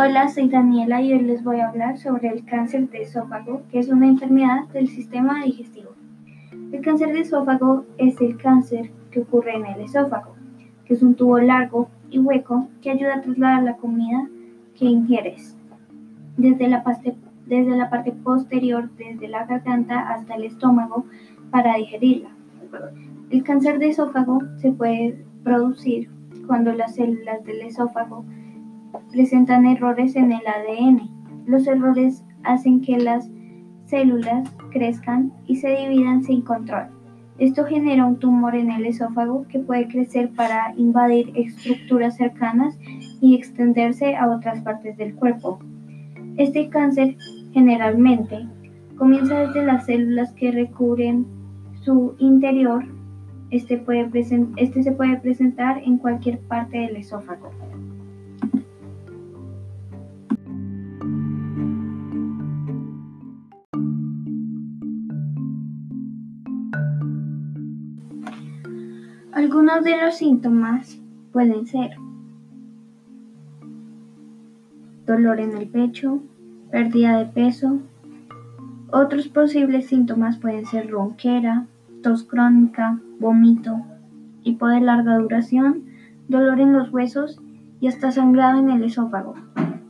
Hola, soy Daniela y hoy les voy a hablar sobre el cáncer de esófago, que es una enfermedad del sistema digestivo. El cáncer de esófago es el cáncer que ocurre en el esófago, que es un tubo largo y hueco que ayuda a trasladar la comida que ingieres desde la, parte, desde la parte posterior, desde la garganta hasta el estómago para digerirla. El cáncer de esófago se puede producir cuando las células del esófago presentan errores en el ADN. Los errores hacen que las células crezcan y se dividan sin control. Esto genera un tumor en el esófago que puede crecer para invadir estructuras cercanas y extenderse a otras partes del cuerpo. Este cáncer generalmente comienza desde las células que recubren su interior. Este, este se puede presentar en cualquier parte del esófago. Algunos de los síntomas pueden ser dolor en el pecho, pérdida de peso. Otros posibles síntomas pueden ser ronquera, tos crónica, vómito, hipo de larga duración, dolor en los huesos y hasta sangrado en el esófago.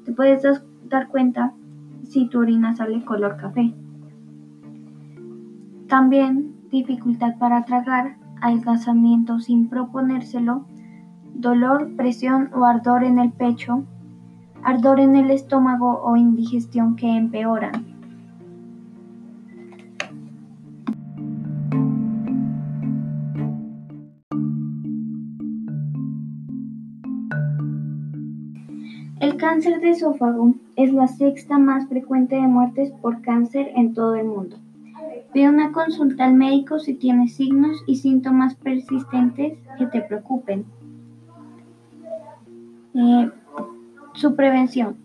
Te puedes dar cuenta si tu orina sale color café. También dificultad para tragar adelgazamiento sin proponérselo, dolor, presión o ardor en el pecho, ardor en el estómago o indigestión que empeoran. El cáncer de esófago es la sexta más frecuente de muertes por cáncer en todo el mundo. Pide una consulta al médico si tienes signos y síntomas persistentes que te preocupen. Eh, su prevención.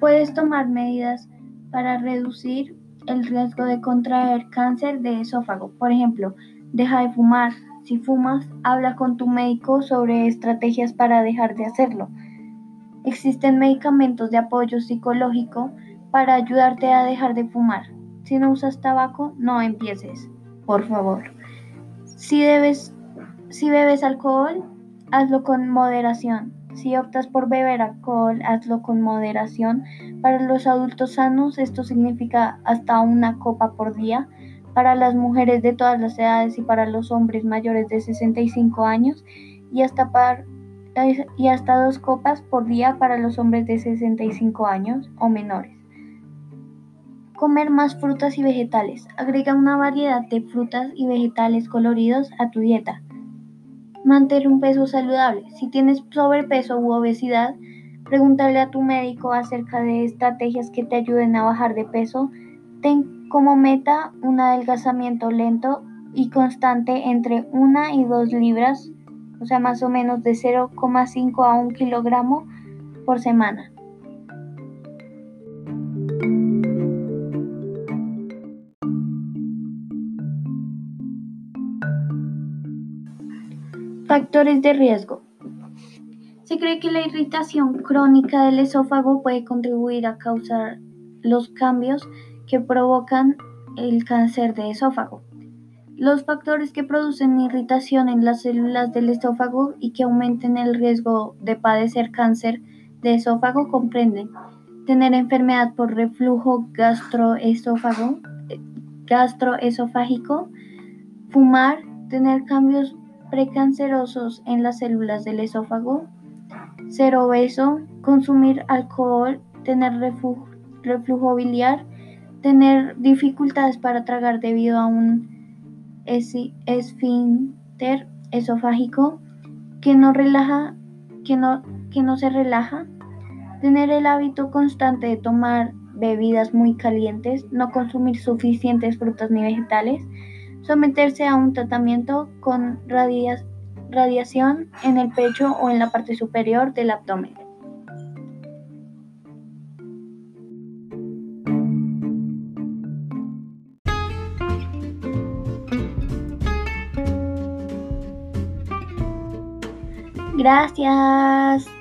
Puedes tomar medidas para reducir el riesgo de contraer cáncer de esófago. Por ejemplo, deja de fumar. Si fumas, habla con tu médico sobre estrategias para dejar de hacerlo. Existen medicamentos de apoyo psicológico para ayudarte a dejar de fumar. Si no usas tabaco, no empieces, por favor. Si, si bebes alcohol, hazlo con moderación. Si optas por beber alcohol, hazlo con moderación. Para los adultos sanos, esto significa hasta una copa por día. Para las mujeres de todas las edades y para los hombres mayores de 65 años y hasta, y hasta dos copas por día para los hombres de 65 años o menores. Comer más frutas y vegetales. Agrega una variedad de frutas y vegetales coloridos a tu dieta. Mantener un peso saludable. Si tienes sobrepeso u obesidad, pregúntale a tu médico acerca de estrategias que te ayuden a bajar de peso. Ten como meta un adelgazamiento lento y constante entre 1 y 2 libras, o sea, más o menos de 0,5 a 1 kilogramo por semana. Factores de riesgo. Se cree que la irritación crónica del esófago puede contribuir a causar los cambios que provocan el cáncer de esófago. Los factores que producen irritación en las células del esófago y que aumenten el riesgo de padecer cáncer de esófago comprenden tener enfermedad por reflujo gastroesófago, gastroesofágico, fumar, tener cambios precancerosos en las células del esófago, ser obeso, consumir alcohol, tener reflujo biliar, tener dificultades para tragar debido a un esfínter esofágico que no relaja, que no, que no se relaja, tener el hábito constante de tomar bebidas muy calientes, no consumir suficientes frutas ni vegetales, someterse a un tratamiento con radiación en el pecho o en la parte superior del abdomen. Gracias.